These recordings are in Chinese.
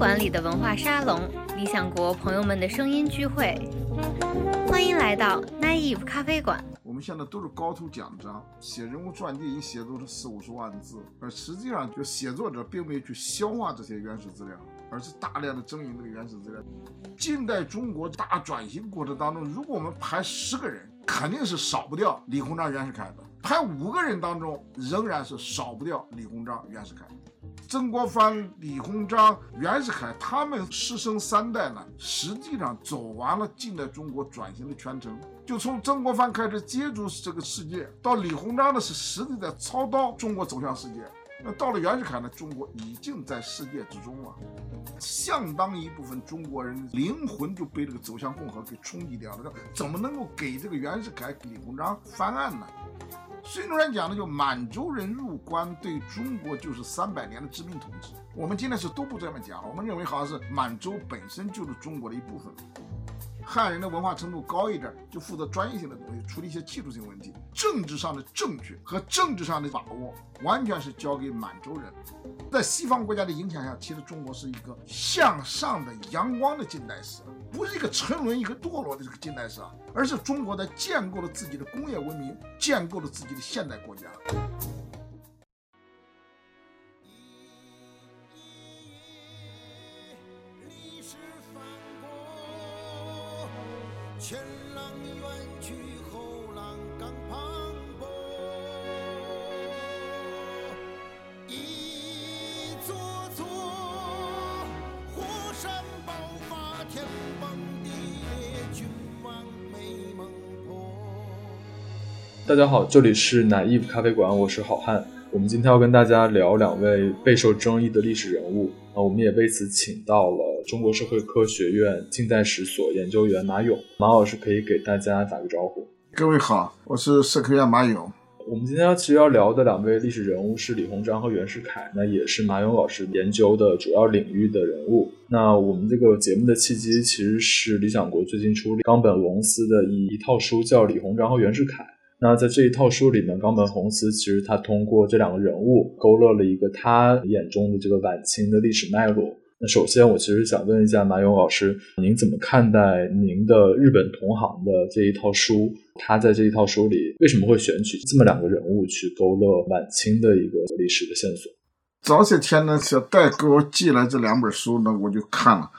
馆里的文化沙龙，理想国朋友们的声音聚会，欢迎来到 Naive 咖啡馆。我们现在都是高图奖章，写人物传记一写都是四五十万字，而实际上就写作者并没有去消化这些原始资料，而是大量的征引这个原始资料。近代中国大转型过程当中，如果我们排十个人，肯定是少不掉李鸿章、袁世凯的；排五个人当中，仍然是少不掉李鸿章、袁世凯。曾国藩、李鸿章、袁世凯，他们师生三代呢，实际上走完了近代中国转型的全程。就从曾国藩开始接触这个世界，到李鸿章呢是实际在操刀中国走向世界。那到了袁世凯呢，中国已经在世界之中了。相当一部分中国人灵魂就被这个走向共和给冲击掉了。怎么能够给这个袁世凯、李鸿章翻案呢？孙中山讲的就满洲人入关对中国就是三百年的殖民统治。我们今天是都不这么讲了，我们认为好像是满洲本身就是中国的一部分。汉人的文化程度高一点，就负责专业性的东西，处理一些技术性问题。政治上的正确和政治上的把握，完全是交给满洲人。在西方国家的影响下，其实中国是一个向上的、阳光的近代史，不是一个沉沦、一个堕落的这个近代史啊，而是中国在建构了自己的工业文明，建构了自己的现代国家。前浪远去，后浪更磅礴。一座座火山爆发，天崩地裂，君王美梦破。大家好，这里是奶衣咖啡馆，我是好汉。我们今天要跟大家聊两位备受争议的历史人物。啊我们也为此请到了。中国社会科学院近代史所研究员马勇，马老师可以给大家打个招呼。各位好，我是社科院马勇。我们今天其实要聊的两位历史人物是李鸿章和袁世凯，那也是马勇老师研究的主要领域的人物。那我们这个节目的契机其实是理想国最近出冈本龙司的一一套书，叫《李鸿章和袁世凯》。那在这一套书里面，冈本龙司其实他通过这两个人物，勾勒了一个他眼中的这个晚清的历史脉络。那首先，我其实想问一下马勇老师，您怎么看待您的日本同行的这一套书？他在这一套书里为什么会选取这么两个人物去勾勒晚清的一个历史的线索？早些天呢，小戴给我寄来这两本书呢，我就看了，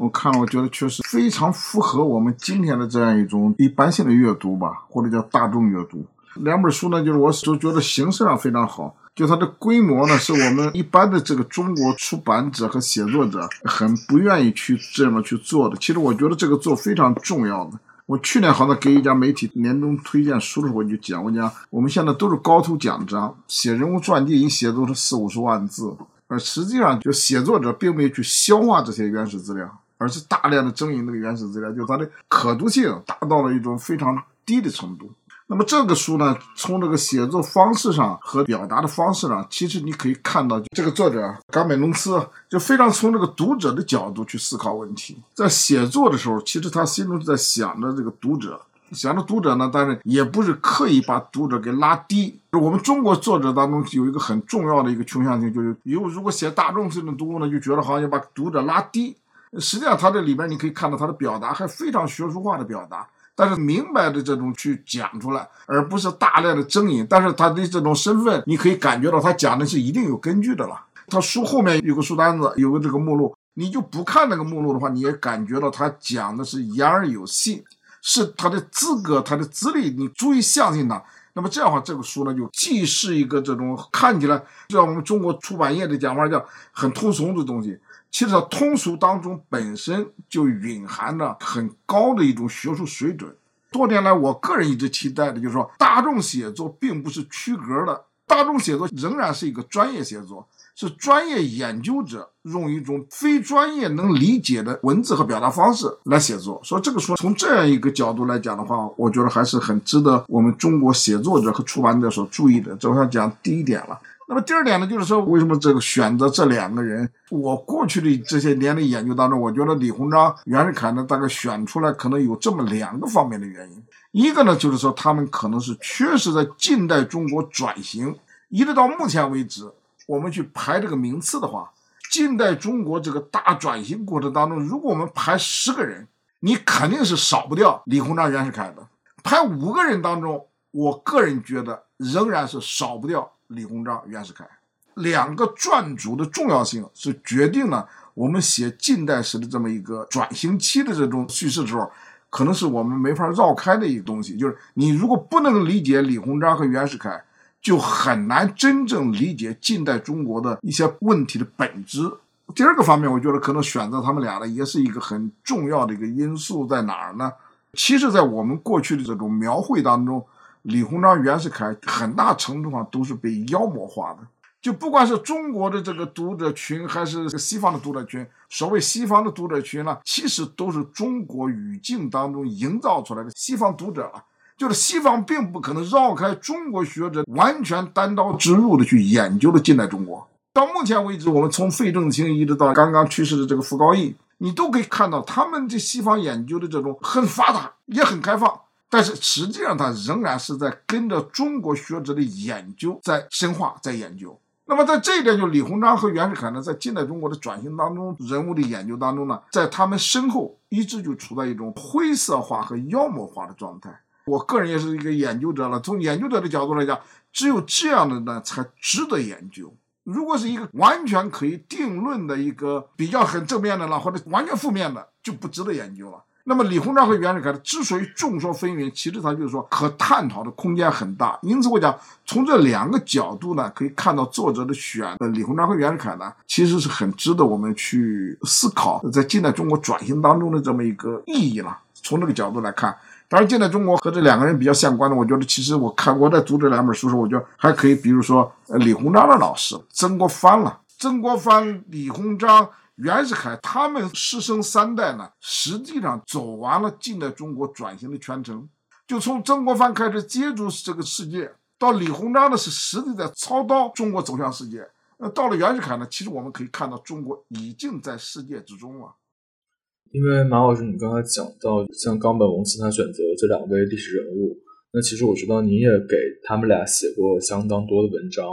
我看了，我觉得确实非常符合我们今天的这样一种一般性的阅读吧，或者叫大众阅读。两本书呢，就是我都觉得形式上非常好。就它的规模呢，是我们一般的这个中国出版者和写作者很不愿意去这么去做的。其实我觉得这个做非常重要的。我去年好像给一家媒体年终推荐书的时候，我就讲，我讲我们现在都是高图讲章，写人物传记一写都是四五十万字，而实际上就写作者并没有去消化这些原始资料，而是大量的征引这个原始资料，就它的可读性达到了一种非常低的程度。那么这个书呢，从这个写作方式上和表达的方式上，其实你可以看到，这个作者冈本龙司就非常从这个读者的角度去思考问题。在写作的时候，其实他心中在想着这个读者，想着读者呢，但是也不是刻意把读者给拉低。我们中国作者当中有一个很重要的一个倾向性，就是有如果写大众性的读物呢，就觉得好像把读者拉低。实际上，他这里边你可以看到他的表达还非常学术化的表达。但是明白的这种去讲出来，而不是大量的争议。但是他的这种身份，你可以感觉到他讲的是一定有根据的了。他书后面有个书单子，有个这个目录，你就不看那个目录的话，你也感觉到他讲的是言而有信，是他的资格、他的资历，你足以相信他。那么这样的话，这个书呢，就既是一个这种看起来，就像我们中国出版业的讲话叫很通俗的东西。其实，通俗当中本身就蕴含着很高的一种学术水准。多年来，我个人一直期待的就是说，大众写作并不是区格的，大众写作仍然是一个专业写作，是专业研究者用一种非专业能理解的文字和表达方式来写作。所以，这个书从这样一个角度来讲的话，我觉得还是很值得我们中国写作者和出版者所注意的。这我想讲第一点了。那么第二点呢，就是说为什么这个选择这两个人？我过去的这些年的研究当中，我觉得李鸿章、袁世凯呢，大概选出来可能有这么两个方面的原因。一个呢，就是说他们可能是确实在近代中国转型，一直到目前为止，我们去排这个名次的话，近代中国这个大转型过程当中，如果我们排十个人，你肯定是少不掉李鸿章、袁世凯的；排五个人当中，我个人觉得仍然是少不掉李鸿章、袁世凯。两个传主的重要性是决定了我们写近代史的这么一个转型期的这种叙事的时候，可能是我们没法绕开的一个东西。就是你如果不能理解李鸿章和袁世凯，就很难真正理解近代中国的一些问题的本质。第二个方面，我觉得可能选择他们俩呢，也是一个很重要的一个因素在哪儿呢？其实，在我们过去的这种描绘当中，李鸿章、袁世凯很大程度上都是被妖魔化的。就不管是中国的这个读者群，还是西方的读者群，所谓西方的读者群呢，其实都是中国语境当中营造出来的西方读者啊。就是西方并不可能绕开中国学者，完全单刀直入的去研究了近代中国。到目前为止，我们从费正清一直到刚刚去世的这个傅高义，你都可以看到他们这西方研究的这种很发达，也很开放，但是实际上他仍然是在跟着中国学者的研究在深化，在研究。那么在这一点，就李鸿章和袁世凯呢，在近代中国的转型当中，人物的研究当中呢，在他们身后一直就处在一种灰色化和妖魔化的状态。我个人也是一个研究者了，从研究者的角度来讲，只有这样的呢，才值得研究。如果是一个完全可以定论的一个比较很正面的了，或者完全负面的，就不值得研究了。那么李鸿章和袁世凯之所以众说纷纭，其实他就是说可探讨的空间很大。因此我讲，从这两个角度呢，可以看到作者的选呃李鸿章和袁世凯呢，其实是很值得我们去思考，在近代中国转型当中的这么一个意义了。从这个角度来看，当然近代中国和这两个人比较相关的，我觉得其实我看我在读这两本书时，我觉得还可以，比如说呃李鸿章的老师曾国藩了，曾国藩、李鸿章。袁世凯他们师生三代呢，实际上走完了近代中国转型的全程，就从曾国藩开始接触这个世界，到李鸿章呢是实际在操刀中国走向世界。那到了袁世凯呢，其实我们可以看到中国已经在世界之中了。因为马老师，你刚才讲到像冈本龙司他选择这两位历史人物，那其实我知道你也给他们俩写过相当多的文章。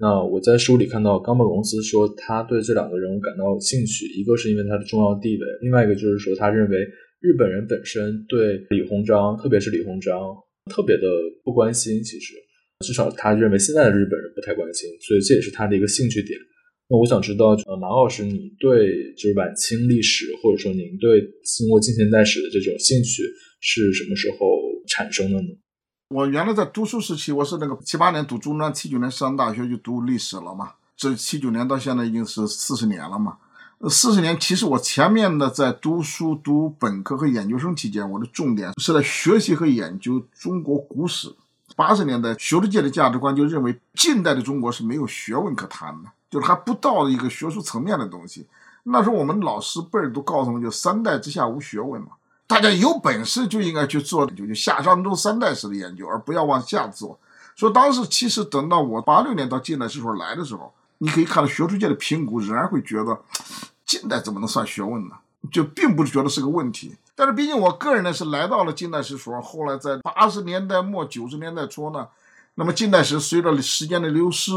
那我在书里看到冈本龙司说，他对这两个人物感到兴趣，一个是因为他的重要地位，另外一个就是说，他认为日本人本身对李鸿章，特别是李鸿章，特别的不关心。其实，至少他认为现在的日本人不太关心，所以这也是他的一个兴趣点。那我想知道，呃，马老师，你对就是晚清历史，或者说您对经过近现代史的这种兴趣是什么时候产生的呢？我原来在读书时期，我是那个七八年读中专，七九年上大学就读历史了嘛。这七九年到现在已经是四十年了嘛。四十年，其实我前面的在读书读本科和研究生期间，我的重点是在学习和研究中国古史。八十年代学术界的价值观就认为近代的中国是没有学问可谈的，就是还不到一个学术层面的东西。那时候我们老师辈儿都告诉我们，就三代之下无学问嘛。大家有本事就应该去做就就夏商周三代史的研究，而不要往下做。所以当时其实等到我八六年到近代史所来的时候，你可以看到学术界的评估仍然会觉得近代怎么能算学问呢？就并不是觉得是个问题。但是毕竟我个人呢是来到了近代史所，后来在八十年代末九十年代初呢，那么近代史随着时间的流失，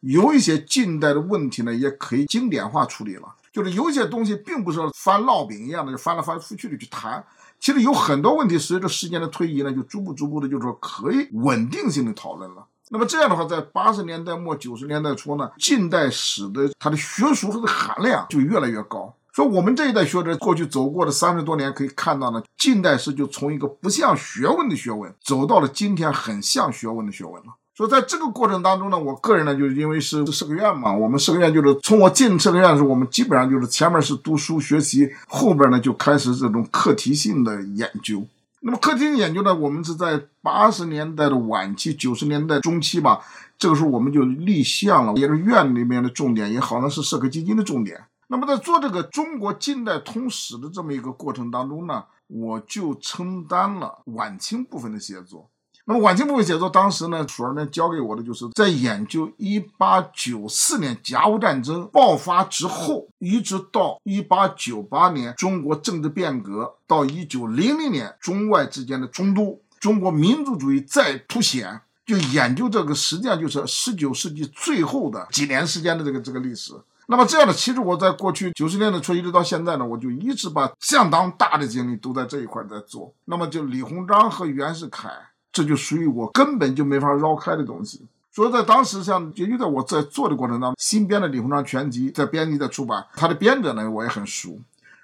有一些近代的问题呢也可以经典化处理了。就是有些东西并不是翻烙饼一样的就翻来翻去的去谈，其实有很多问题随着时间的推移呢，就逐步逐步的，就是说可以稳定性的讨论了。那么这样的话，在八十年代末九十年代初呢，近代史的它的学术和的含量就越来越高。说我们这一代学者过去走过的三十多年，可以看到呢，近代史就从一个不像学问的学问，走到了今天很像学问的学问了。所以在这个过程当中呢，我个人呢，就是因为是社科院嘛，我们社科院就是从我进社科院的时候，我们基本上就是前面是读书学习，后边呢就开始这种课题性的研究。那么课题性研究呢，我们是在八十年代的晚期、九十年代中期吧，这个时候我们就立项了，也是院里面的重点，也好像是社科基金的重点。那么在做这个中国近代通史的这么一个过程当中呢，我就承担了晚清部分的写作。那么晚清部分写作，当时呢，所儿呢交给我的，就是在研究一八九四年甲午战争爆发之后，一直到一八九八年中国政治变革，到一九零零年中外之间的冲突，中国民族主义再凸显，就研究这个，实际上就是十九世纪最后的几年时间的这个这个历史。那么这样的，其实我在过去九十年代初一直到现在呢，我就一直把相当大的精力都在这一块在做。那么就李鸿章和袁世凯，这就属于我根本就没法绕开的东西。所以在当时，像也就在我在做的过程当中，新编的《李鸿章全集》在编辑在出版，他的编者呢我也很熟。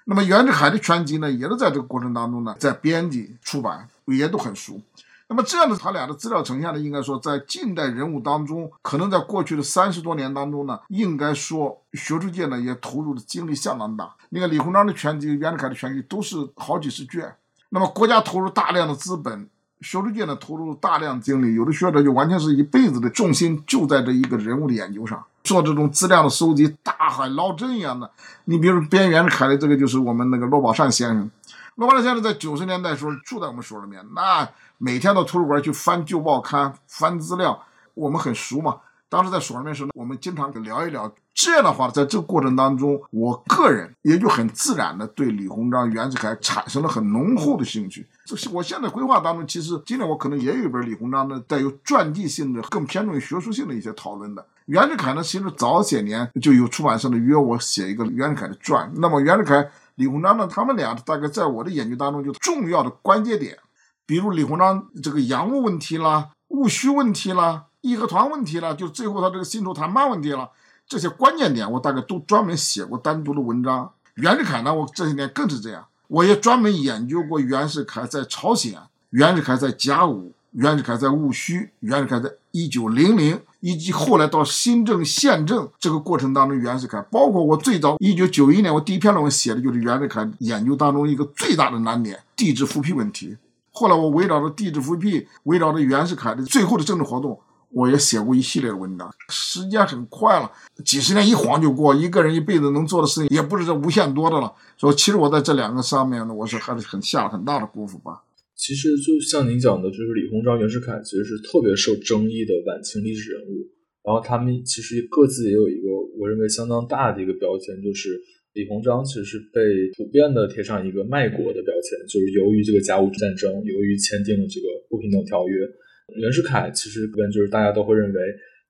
那么袁世凯的全集呢，也是在这个过程当中呢在编辑出版，也都很熟。那么这样的他俩的资料呈现呢，应该说在近代人物当中，可能在过去的三十多年当中呢，应该说学术界呢也投入的精力相当大。你看李鸿章的全集、袁世凯的全集都是好几十卷，那么国家投入大量的资本。学术界呢投入大量精力，有的学者就完全是一辈子的重心就在这一个人物的研究上，做这种资料的收集，大海捞针一样的。你比如边缘凯的这个就是我们那个罗宝善先生，罗宝善先生在九十年代时候住在我们所里面，那每天到图书馆去翻旧报刊、翻资料，我们很熟嘛。当时在所里面时候，我们经常聊一聊。这样的话，在这个过程当中，我个人也就很自然的对李鸿章、袁世凯产生了很浓厚的兴趣。这是我现在规划当中，其实今年我可能也有一本李鸿章的带有传记性的、更偏重于学术性的一些讨论的。袁世凯呢，其实早些年就有出版社的约我写一个袁世凯的传。那么袁世凯、李鸿章呢，他们俩大概在我的研究当中就重要的关键点，比如李鸿章这个洋务问题啦、戊戌问题啦、义和团问题啦，就最后他这个辛丑谈判问题了。这些关键点，我大概都专门写过单独的文章。袁世凯呢，我这些年更是这样，我也专门研究过袁世凯在朝鲜、袁世凯在甲午、袁世凯在戊戌、袁世凯在一九零零，以及后来到新政宪政这个过程当中，袁世凯，包括我最早一九九一年我第一篇论文写的就是袁世凯研究当中一个最大的难点——帝制复辟问题。后来我围绕着帝制复辟，围绕着袁世凯的最后的政治活动。我也写过一系列的文章，时间很快了，几十年一晃就过，一个人一辈子能做的事情也不是这无限多的了。所以，其实我在这两个上面呢，我是还是很下了很大的功夫吧。其实就像您讲的，就是李鸿章、袁世凯其实是特别受争议的晚清历史人物。然后他们其实各自也有一个我认为相当大的一个标签，就是李鸿章其实是被普遍的贴上一个卖国的标签，就是由于这个甲午战争，由于签订了这个不平等条约。袁世凯其实跟就是大家都会认为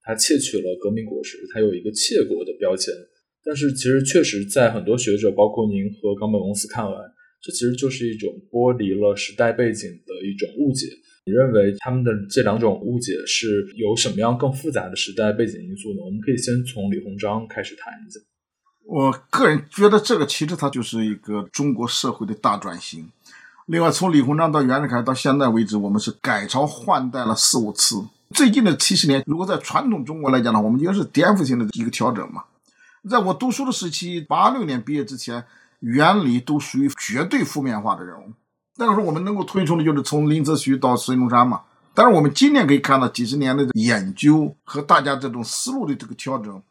他窃取了革命果实，他有一个窃国的标签。但是其实确实在很多学者，包括您和冈本公司看来，这其实就是一种剥离了时代背景的一种误解。你认为他们的这两种误解是有什么样更复杂的时代背景因素呢？我们可以先从李鸿章开始谈一下。我个人觉得这个其实它就是一个中国社会的大转型。另外，从李鸿章到袁世凯到现在为止，我们是改朝换代了四五次。最近的七十年，如果在传统中国来讲呢，我们应该是颠覆性的一个调整嘛。在我读书的时期，八六年毕业之前，袁李都属于绝对负面化的人物。那个时候，我们能够推崇的就是从林则徐到孙中山嘛。但是我们今天可以看到，几十年的研究和大家这种思路的这个调整，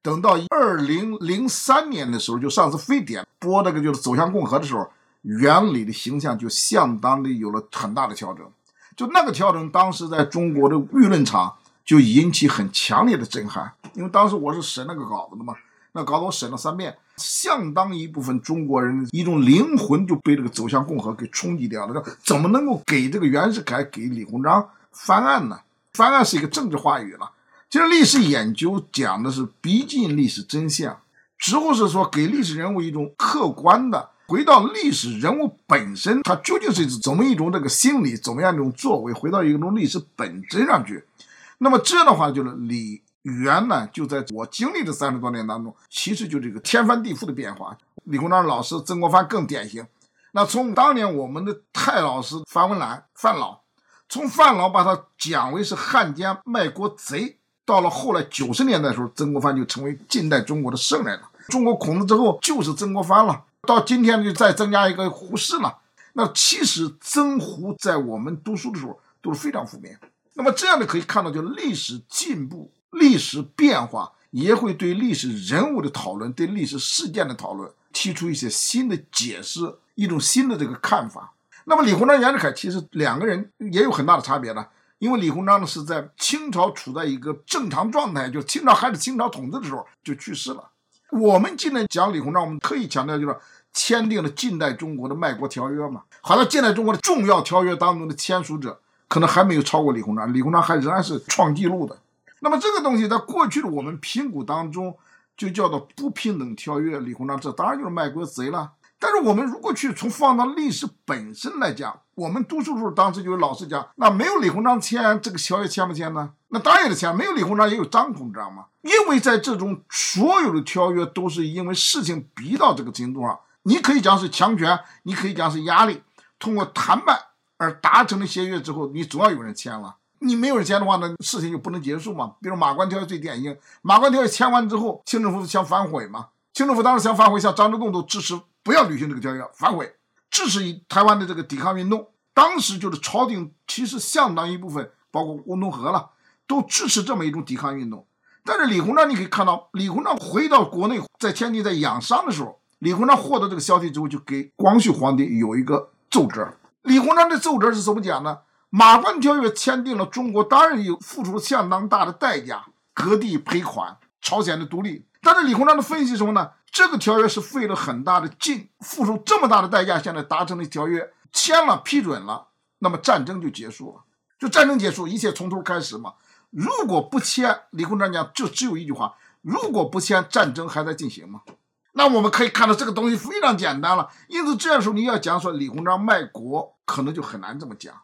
等到二零零三年的时候，就上次非典播那个就是走向共和的时候。原理的形象就相当的有了很大的调整，就那个调整，当时在中国的舆论场就引起很强烈的震撼。因为当时我是审那个稿子的嘛，那稿子我审了三遍，相当一部分中国人一种灵魂就被这个走向共和给冲击掉了。说怎么能够给这个袁世凯、给李鸿章翻案呢？翻案是一个政治话语了。其实历史研究讲的是逼近历史真相，之后是说给历史人物一种客观的。回到历史人物本身，他究竟是怎么一种这个心理，怎么样一种作为？回到一种历史本真上去，那么这样的话，就是李元呢，就在我经历的三十多年当中，其实就这个天翻地覆的变化。李鸿章老师、曾国藩更典型。那从当年我们的太老师范文澜、范老，从范老把他讲为是汉奸卖国贼，到了后来九十年代的时候，曾国藩就成为近代中国的圣人了。中国孔子之后就是曾国藩了。到今天就再增加一个胡适嘛，那其实曾胡在我们读书的时候都是非常负面。那么这样的可以看到，就历史进步、历史变化，也会对历史人物的讨论、对历史事件的讨论提出一些新的解释，一种新的这个看法。那么李鸿章、袁世凯其实两个人也有很大的差别呢，因为李鸿章呢是在清朝处在一个正常状态，就清朝还是清朝统治的时候就去世了。我们今天讲李鸿章，我们特意强调就是。签订了近代中国的卖国条约嘛？好像近代中国的重要条约当中的签署者，可能还没有超过李鸿章。李鸿章还仍然是创纪录的。那么这个东西在过去的我们评估当中，就叫做不平等条约。李鸿章这当然就是卖国贼了。但是我们如果去从放到历史本身来讲，我们读书时候当时就有老师讲，那没有李鸿章签这个条约签不签呢？那当然也得签。没有李鸿章也有张鸿章嘛。因为在这种所有的条约都是因为事情逼到这个程度上，你可以讲是强权，你可以讲是压力，通过谈判而达成的协约之后，你总要有人签了。你没有人签的话，那事情就不能结束嘛。比如马关条约最典型，马关条约签完之后，清政府想反悔嘛？清政府当时想反悔，像张之洞都支持。不要履行这个条约，反悔，支持台湾的这个抵抗运动。当时就是朝廷，其实相当一部分，包括翁同龢了，都支持这么一种抵抗运动。但是李鸿章，你可以看到，李鸿章回到国内，在天津在养伤的时候，李鸿章获得这个消息之后，就给光绪皇帝有一个奏折。李鸿章的奏折是怎么讲呢？马关条约签订了，中国当然有付出了相当大的代价，割地赔款，朝鲜的独立。但是李鸿章的分析什么呢？这个条约是费了很大的劲，付出这么大的代价，现在达成的条约签了批准了，那么战争就结束了，就战争结束，一切从头开始嘛。如果不签，李鸿章讲就只有一句话：如果不签，战争还在进行嘛。那我们可以看到这个东西非常简单了。因此这样说，你要讲说李鸿章卖国，可能就很难这么讲。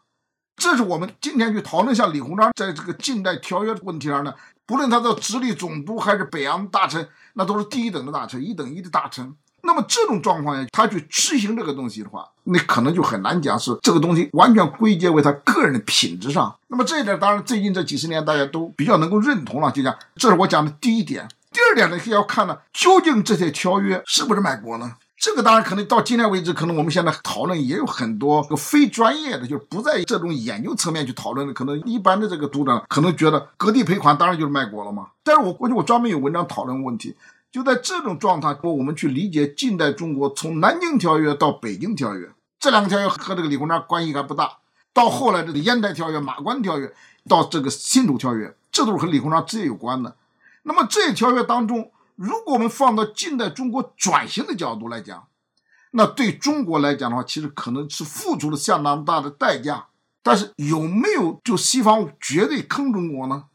这是我们今天去讨论一下李鸿章在这个近代条约的问题上呢，不论他的直隶总督还是北洋大臣。那都是第一等的大臣，一等一的大臣。那么这种状况下，他去执行这个东西的话，那可能就很难讲是这个东西完全归结为他个人的品质上。那么这一点，当然最近这几十年大家都比较能够认同了。就讲，这是我讲的第一点。第二点呢，是要看呢，究竟这些条约是不是卖国呢？这个当然可能到今天为止，可能我们现在讨论也有很多非专业的，就是不在这种研究层面去讨论的。可能一般的这个读者可能觉得割地赔款当然就是卖国了嘛。但是我过去我专门有文章讨论问题，就在这种状态，我们去理解近代中国从南京条约到北京条约这两个条约和这个李鸿章关系还不大。到后来这个烟台条约、马关条约，到这个辛丑条约，这都是和李鸿章直接有关的。那么这些条约当中。如果我们放到近代中国转型的角度来讲，那对中国来讲的话，其实可能是付出了相当大的代价。但是有没有就西方绝对坑中国呢？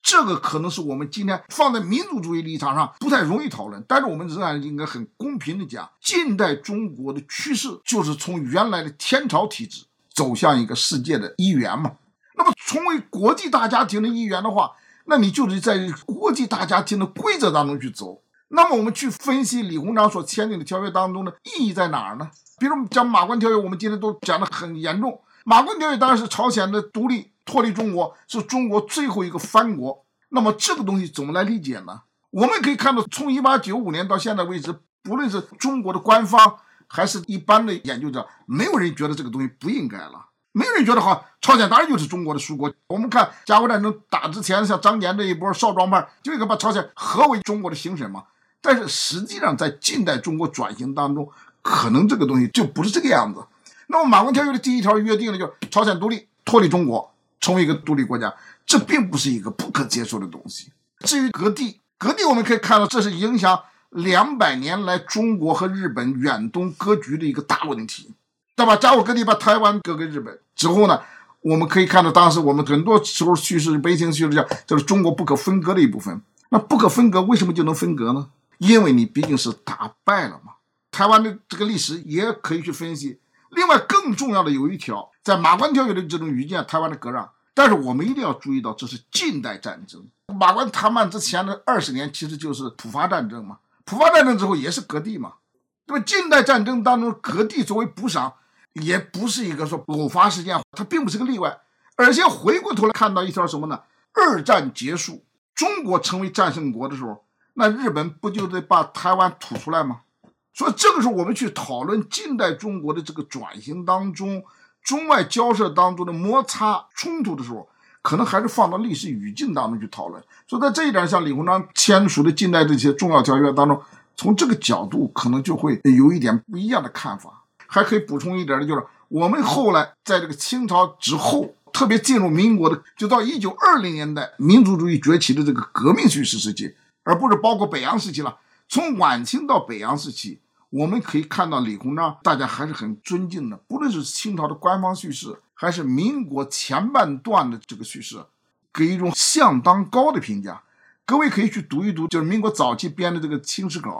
这个可能是我们今天放在民族主义立场上不太容易讨论。但是我们仍然应该很公平的讲，近代中国的趋势就是从原来的天朝体制走向一个世界的一员嘛。那么成为国际大家庭的一员的话，那你就得在国际大家庭的规则当中去走。那么我们去分析李鸿章所签订的条约当中的意义在哪儿呢？比如讲马关条约，我们今天都讲的很严重。马关条约当然是朝鲜的独立脱离中国，是中国最后一个藩国。那么这个东西怎么来理解呢？我们可以看到，从一八九五年到现在为止，不论是中国的官方还是一般的研究者，没有人觉得这个东西不应该了。没有人觉得好，朝鲜当然就是中国的属国。我们看甲午战争打之前，像张謇这一波少壮派，就应该把朝鲜合为中国的行省嘛。但是实际上，在近代中国转型当中，可能这个东西就不是这个样子。那么，马关条约的第一条约定了，就是朝鲜独立，脱离中国，成为一个独立国家，这并不是一个不可接受的东西。至于割地，割地我们可以看到，这是影响两百年来中国和日本远东格局的一个大问题。对吧？甲午割地把台湾割给日本之后呢，我们可以看到，当时我们很多时候叙事、悲情叙事讲，就是中国不可分割的一部分。那不可分割，为什么就能分割呢？因为你毕竟是打败了嘛。台湾的这个历史也可以去分析。另外，更重要的有一条，在马关条约的这种语境，台湾的割让。但是我们一定要注意到，这是近代战争。马关谈判之前的二十年，其实就是普法战争嘛。普法战争之后也是割地嘛。那么近代战争当中，割地作为补偿。也不是一个说偶发事件，它并不是个例外。而且回过头来看到一条什么呢？二战结束，中国成为战胜国的时候，那日本不就得把台湾吐出来吗？所以这个时候我们去讨论近代中国的这个转型当中，中外交涉当中的摩擦冲突的时候，可能还是放到历史语境当中去讨论。所以在这一点，像李鸿章签署的近代这些重要条约当中，从这个角度可能就会有一点不一样的看法。还可以补充一点的，就是我们后来在这个清朝之后，特别进入民国的，就到一九二零年代，民族主义崛起的这个革命叙事时期，而不是包括北洋时期了。从晚清到北洋时期，我们可以看到李鸿章，大家还是很尊敬的。不论是清朝的官方叙事，还是民国前半段的这个叙事，给一种相当高的评价。各位可以去读一读，就是民国早期编的这个《清史稿》。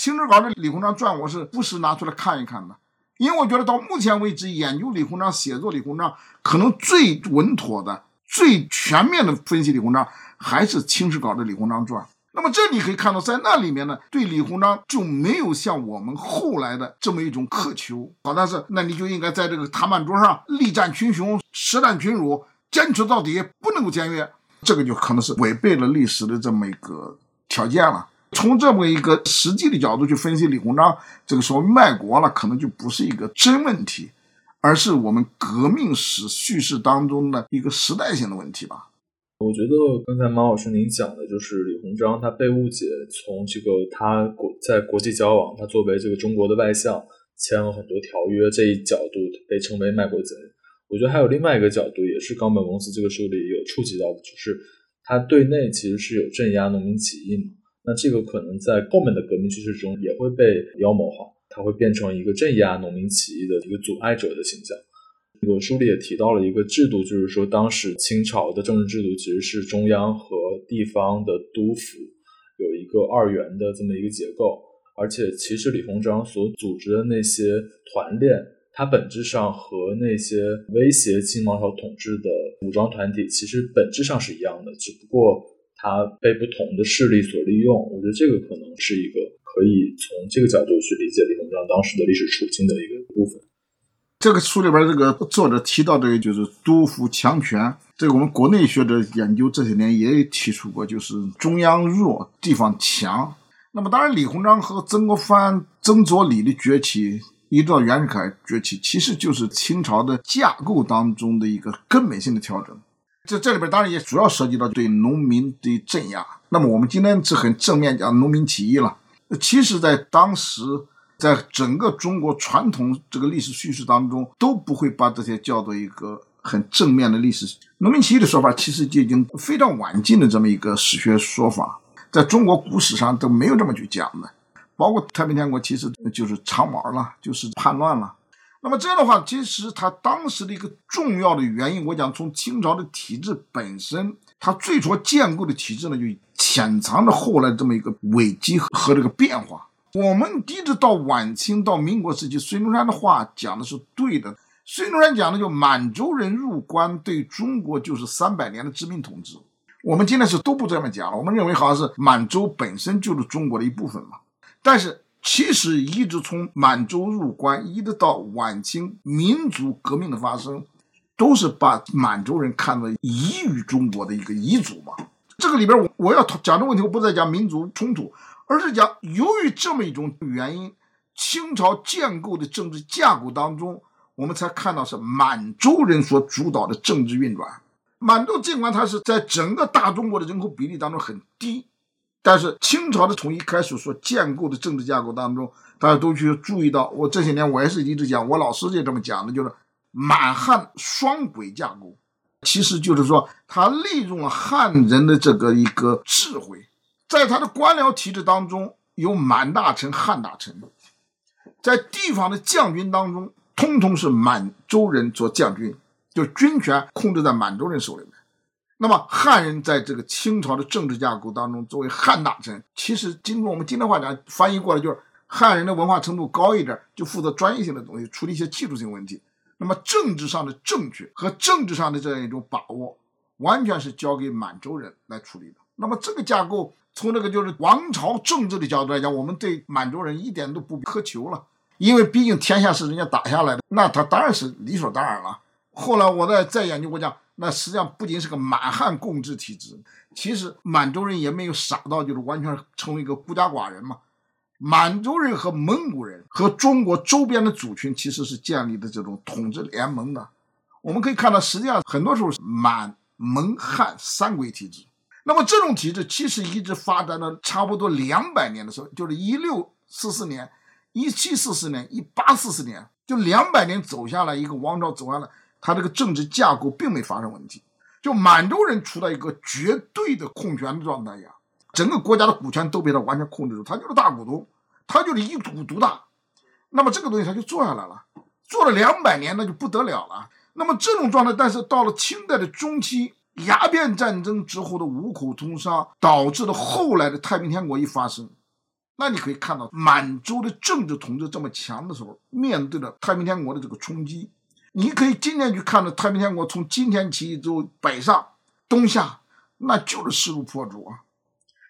《清史稿》的李鸿章传，我是不时拿出来看一看的，因为我觉得到目前为止，研究李鸿章、写作李鸿章，可能最稳妥的、最全面的分析李鸿章，还是《清史稿》的李鸿章传。那么这你可以看到，在那里面呢，对李鸿章就没有像我们后来的这么一种渴求，好像是那你就应该在这个谈判桌上力战群雄、实战群儒，坚持到底，不能够签约。这个就可能是违背了历史的这么一个条件了。从这么一个实际的角度去分析李鸿章这个时候卖国了，可能就不是一个真问题，而是我们革命史叙事当中的一个时代性的问题吧。我觉得刚才马老师您讲的就是李鸿章他被误解，从这个他国在国际交往，他作为这个中国的外相签了很多条约这一角度被称为卖国贼。我觉得还有另外一个角度，也是冈本公司这个书里有触及到的，就是他对内其实是有镇压农民起义嘛。那这个可能在后面的革命趋势中也会被妖魔化，它会变成一个镇压农民起义的一个阻碍者的形象。这个书里也提到了一个制度，就是说当时清朝的政治制度其实是中央和地方的督府有一个二元的这么一个结构，而且其实李鸿章所组织的那些团练。它本质上和那些威胁清王朝统治的武装团体其实本质上是一样的，只不过它被不同的势力所利用。我觉得这个可能是一个可以从这个角度去理解李鸿章当时的历史处境的一个部分。这个书里边这个作者提到的，就是督抚强权。这个我们国内学者研究这些年也提出过，就是中央弱，地方强。那么当然，李鸿章和曾国藩、曾左李的崛起。一直到袁世凯崛起，其实就是清朝的架构当中的一个根本性的调整。这这里边当然也主要涉及到对农民的镇压。那么我们今天是很正面讲农民起义了。其实，在当时，在整个中国传统这个历史叙事当中，都不会把这些叫做一个很正面的历史。农民起义的说法，其实就已经非常晚近的这么一个史学说法，在中国古史上都没有这么去讲的。包括太平天国其实就是长毛了，就是叛乱了。那么这样的话，其实他当时的一个重要的原因，我讲从清朝的体制本身，它最初建构的体制呢，就潜藏着后来这么一个危机和这个变化。我们一直到晚清到民国时期，孙中山的话讲的是对的。孙中山讲的就满洲人入关对中国就是三百年的殖民统治。我们今天是都不这么讲了，我们认为好像是满洲本身就是中国的一部分嘛。但是，其实一直从满洲入关，一直到晚清民族革命的发生，都是把满洲人看作异于中国的一个异族嘛。这个里边，我我要讲的问题，我不再讲民族冲突，而是讲由于这么一种原因，清朝建构的政治架构当中，我们才看到是满洲人所主导的政治运转。满洲尽管它是在整个大中国的人口比例当中很低。但是清朝的从一开始所建构的政治架构当中，大家都去注意到，我这些年我也是一直讲，我老师也这么讲的，就是满汉双轨架构，其实就是说他利用了汉人的这个一个智慧，在他的官僚体制当中有满大臣、汉大臣，在地方的将军当中，通通是满洲人做将军，就军权控制在满洲人手里。那么汉人在这个清朝的政治架构当中，作为汉大臣，其实经过我们今天话讲翻译过来，就是汉人的文化程度高一点，就负责专业性的东西，处理一些技术性问题。那么政治上的正确和政治上的这样一种把握，完全是交给满洲人来处理的。那么这个架构，从这个就是王朝政治的角度来讲，我们对满洲人一点都不苛求了，因为毕竟天下是人家打下来的，那他当然是理所当然了。后来我在再研究，我讲。那实际上不仅是个满汉共治体制，其实满洲人也没有傻到就是完全成为一个孤家寡人嘛。满洲人和蒙古人和中国周边的族群其实是建立的这种统治联盟的。我们可以看到，实际上很多时候是满蒙汉三轨体制。那么这种体制其实一直发展到差不多两百年的时候，就是一六四四年、一七四四年、一八四四年，就两百年走下来，一个王朝走下来。他这个政治架构并没发生问题，就满洲人处在一个绝对的控权的状态下，整个国家的股权都被他完全控制住，他就是大股东，他就是一股独大。那么这个东西他就做下来了，做了两百年那就不得了了。那么这种状态，但是到了清代的中期，鸦片战争之后的五口通商，导致了后来的太平天国一发生。那你可以看到，满洲的政治统治这么强的时候，面对着太平天国的这个冲击，你可以今天去看到太平天国从今天起之后北上、东下，那就是势如破竹啊！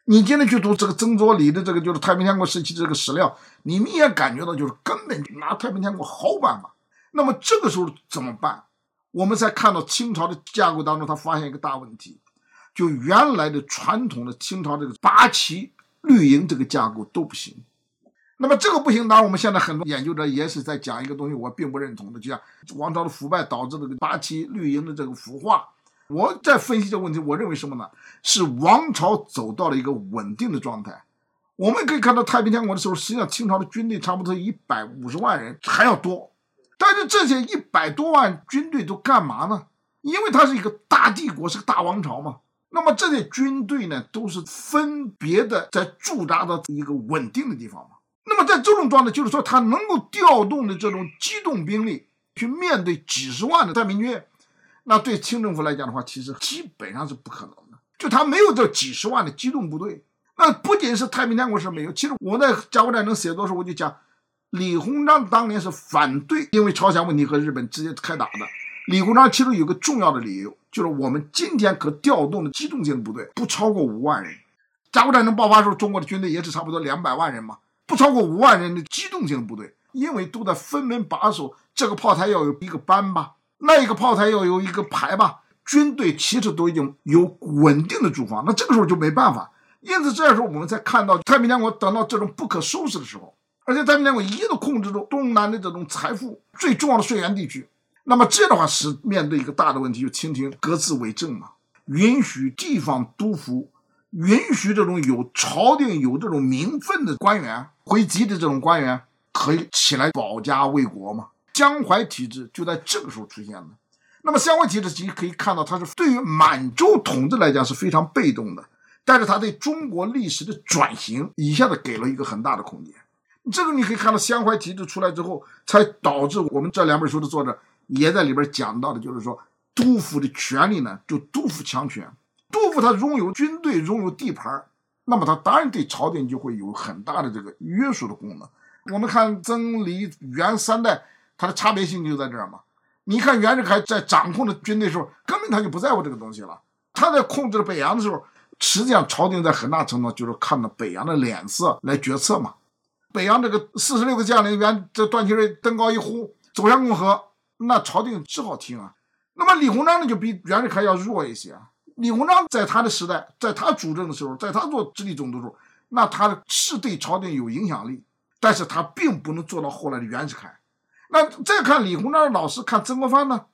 你今天去读这个曾左李的这个就是太平天国时期的这个史料，你们也感觉到就是根本拿太平天国好办法。那么这个时候怎么办？我们才看到清朝的架构当中，他发现一个大问题，就原来的传统的清朝这个八旗。绿营这个架构都不行，那么这个不行，当然我们现在很多研究者也是在讲一个东西，我并不认同的，就像王朝的腐败导致这个八旗绿营的这个腐化。我在分析这个问题，我认为什么呢？是王朝走到了一个稳定的状态。我们可以看到太平天国的时候，实际上清朝的军队差不多一百五十万人还要多，但是这些一百多万军队都干嘛呢？因为它是一个大帝国，是个大王朝嘛。那么这些军队呢，都是分别的在驻扎到一个稳定的地方嘛。那么在这种状态，就是说他能够调动的这种机动兵力去面对几十万的太平军，那对清政府来讲的话，其实基本上是不可能的。就他没有这几十万的机动部队，那不仅是太平天国是没有。其实我在甲午战争写作的时候，我就讲，李鸿章当年是反对因为朝鲜问题和日本直接开打的。李鸿章其实有个重要的理由，就是我们今天可调动的机动性部队不超过五万人。甲午战争爆发时候，中国的军队也只差不多两百万人嘛，不超过五万人的机动性部队，因为都在分门把守，这个炮台要有一个班吧，那一个炮台要有一个排吧，军队其实都已经有稳定的驻防，那这个时候就没办法。因此，这时候我们才看到太平天国等到这种不可收拾的时候，而且太平天国一度控制住东南的这种财富最重要的税源地区。那么这样的话是面对一个大的问题，就清廷各自为政嘛，允许地方督抚，允许这种有朝廷有这种名分的官员回籍的这种官员可以起来保家卫国嘛。江淮体制就在这个时候出现了。那么江淮体制其实可以看到，它是对于满洲统治来讲是非常被动的，但是它对中国历史的转型一下子给了一个很大的空间。这个你可以看到江淮体制出来之后，才导致我们这两本书的作者。也在里边讲到的，就是说督府的权利呢，就督府强权，督府他拥有军队，拥有地盘那么他当然对朝廷就会有很大的这个约束的功能。我们看曾黎元三代，它的差别性就在这儿嘛。你看袁世凯在掌控的军队时候，根本他就不在乎这个东西了。他在控制北洋的时候，实际上朝廷在很大程度就是看着北洋的脸色来决策嘛。北洋这个四十六个将领，袁这段祺瑞登高一呼，走向共和。那朝廷只好听啊。那么李鸿章呢，就比袁世凯要弱一些。李鸿章在他的时代，在他主政的时候，在他做直隶总督时候，那他是对朝廷有影响力，但是他并不能做到后来的袁世凯。那再看李鸿章的老师，看曾国藩呢，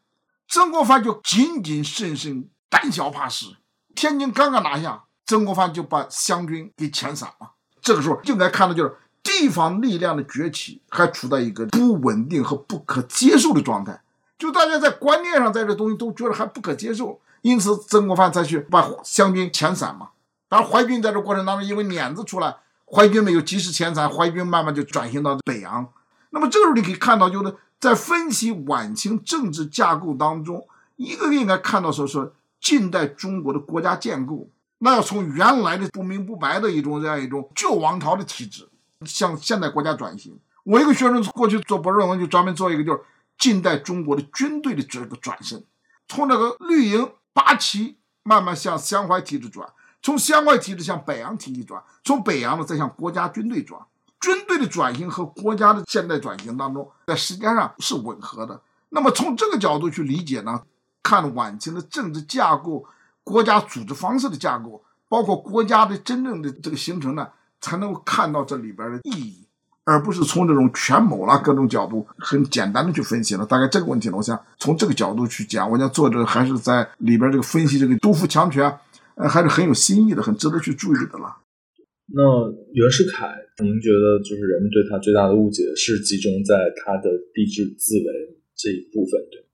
曾国藩就谨谨慎慎，胆小怕事。天津刚刚拿下，曾国藩就把湘军给遣散了。这个时候应该看到就是。地方力量的崛起还处在一个不稳定和不可接受的状态，就大家在观念上，在这东西都觉得还不可接受，因此曾国藩才去把湘军遣散嘛。当然，淮军在这过程当中，因为捻子出来，淮军没有及时遣散，淮军慢慢就转型到北洋。那么这个时候你可以看到，就是在分析晚清政治架构当中，一个应该看到说说近代中国的国家建构，那要从原来的不明不白的一种这样一种旧王朝的体制。向现代国家转型，我一个学生过去做博士论文，就专门做一个，就是近代中国的军队的这个转身，从这个绿营八旗慢慢向湘淮体制转，从湘淮体制向北洋体系转，从北洋呢再向国家军队转。军队的转型和国家的现代转型当中，在时间上是吻合的。那么从这个角度去理解呢，看晚清的政治架构、国家组织方式的架构，包括国家的真正的这个形成呢？才能够看到这里边的意义，而不是从这种权谋啦各种角度很简单的去分析了。大概这个问题呢，我想从这个角度去讲，我想作者还是在里边这个分析这个杜甫强权，呃，还是很有新意的，很值得去注意的了。那袁世凯，您觉得就是人们对他最大的误解是集中在他的帝制自为这一部分，对？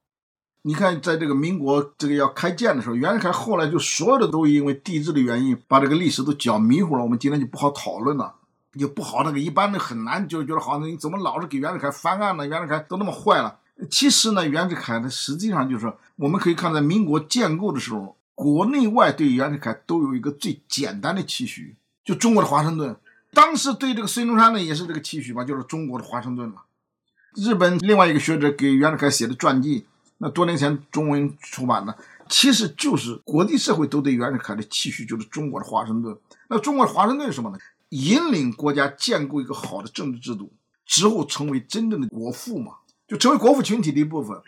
你看，在这个民国这个要开建的时候，袁世凯后来就所有的都因为帝制的原因，把这个历史都搅迷糊了。我们今天就不好讨论了，也不好那个一般的很难就觉得好像你怎么老是给袁世凯翻案呢？袁世凯都那么坏了。其实呢，袁世凯呢实际上就是我们可以看在民国建构的时候，国内外对袁世凯都有一个最简单的期许，就中国的华盛顿。当时对这个孙中山呢，也是这个期许嘛，就是中国的华盛顿了。日本另外一个学者给袁世凯写的传记，那多年前中文出版的，其实就是国际社会都对袁世凯的期许，就是中国的华盛顿。那中国的华盛顿是什么呢？引领国家建构一个好的政治制度，之后成为真正的国父嘛，就成为国父群体的一部分。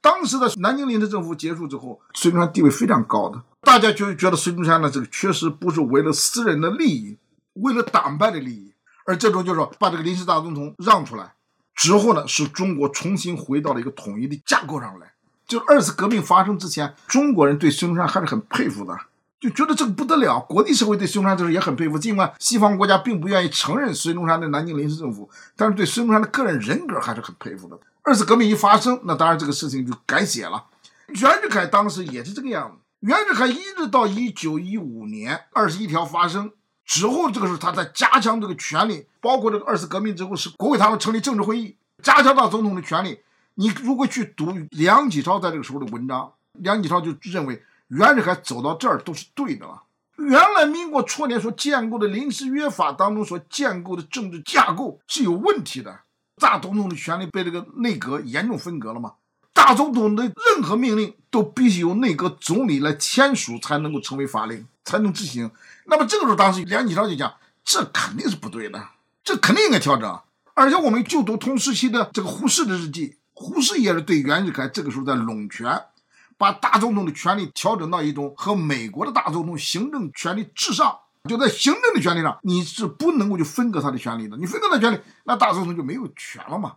当时的南京临时政府结束之后，孙中山地位非常高的，大家就觉得孙中山呢，这个确实不是为了私人的利益，为了党派的利益，而这种就是说把这个临时大总统让出来。之后呢，使中国重新回到了一个统一的架构上来。就二次革命发生之前，中国人对孙中山还是很佩服的，就觉得这个不得了。国际社会对孙中山这时也很佩服，尽管西方国家并不愿意承认孙中山的南京临时政府，但是对孙中山的个人人格还是很佩服的。二次革命一发生，那当然这个事情就改写了。袁世凯当时也是这个样子。袁世凯一直到一九一五年二十一条发生。之后，这个时候他在加强这个权力，包括这个二次革命之后，是国会他们成立政治会议，加强到总统的权力。你如果去读梁启超在这个时候的文章，梁启超就认为袁世凯走到这儿都是对的了。原来民国初年所建构的临时约法当中所建构的政治架构是有问题的，大总统的权力被这个内阁严重分割了嘛？大总统的任何命令都必须由内阁总理来签署才能够成为法令，才能执行。那么这个时候，当时梁启超就讲，这肯定是不对的，这肯定应该调整。而且我们就读同时期的这个胡适的日记，胡适也是对袁世凯这个时候在拢权，把大总统的权力调整到一种和美国的大总统行政权力至上，就在行政的权力上，你是不能够去分割他的权利的。你分割他权利，那大总统就没有权了嘛。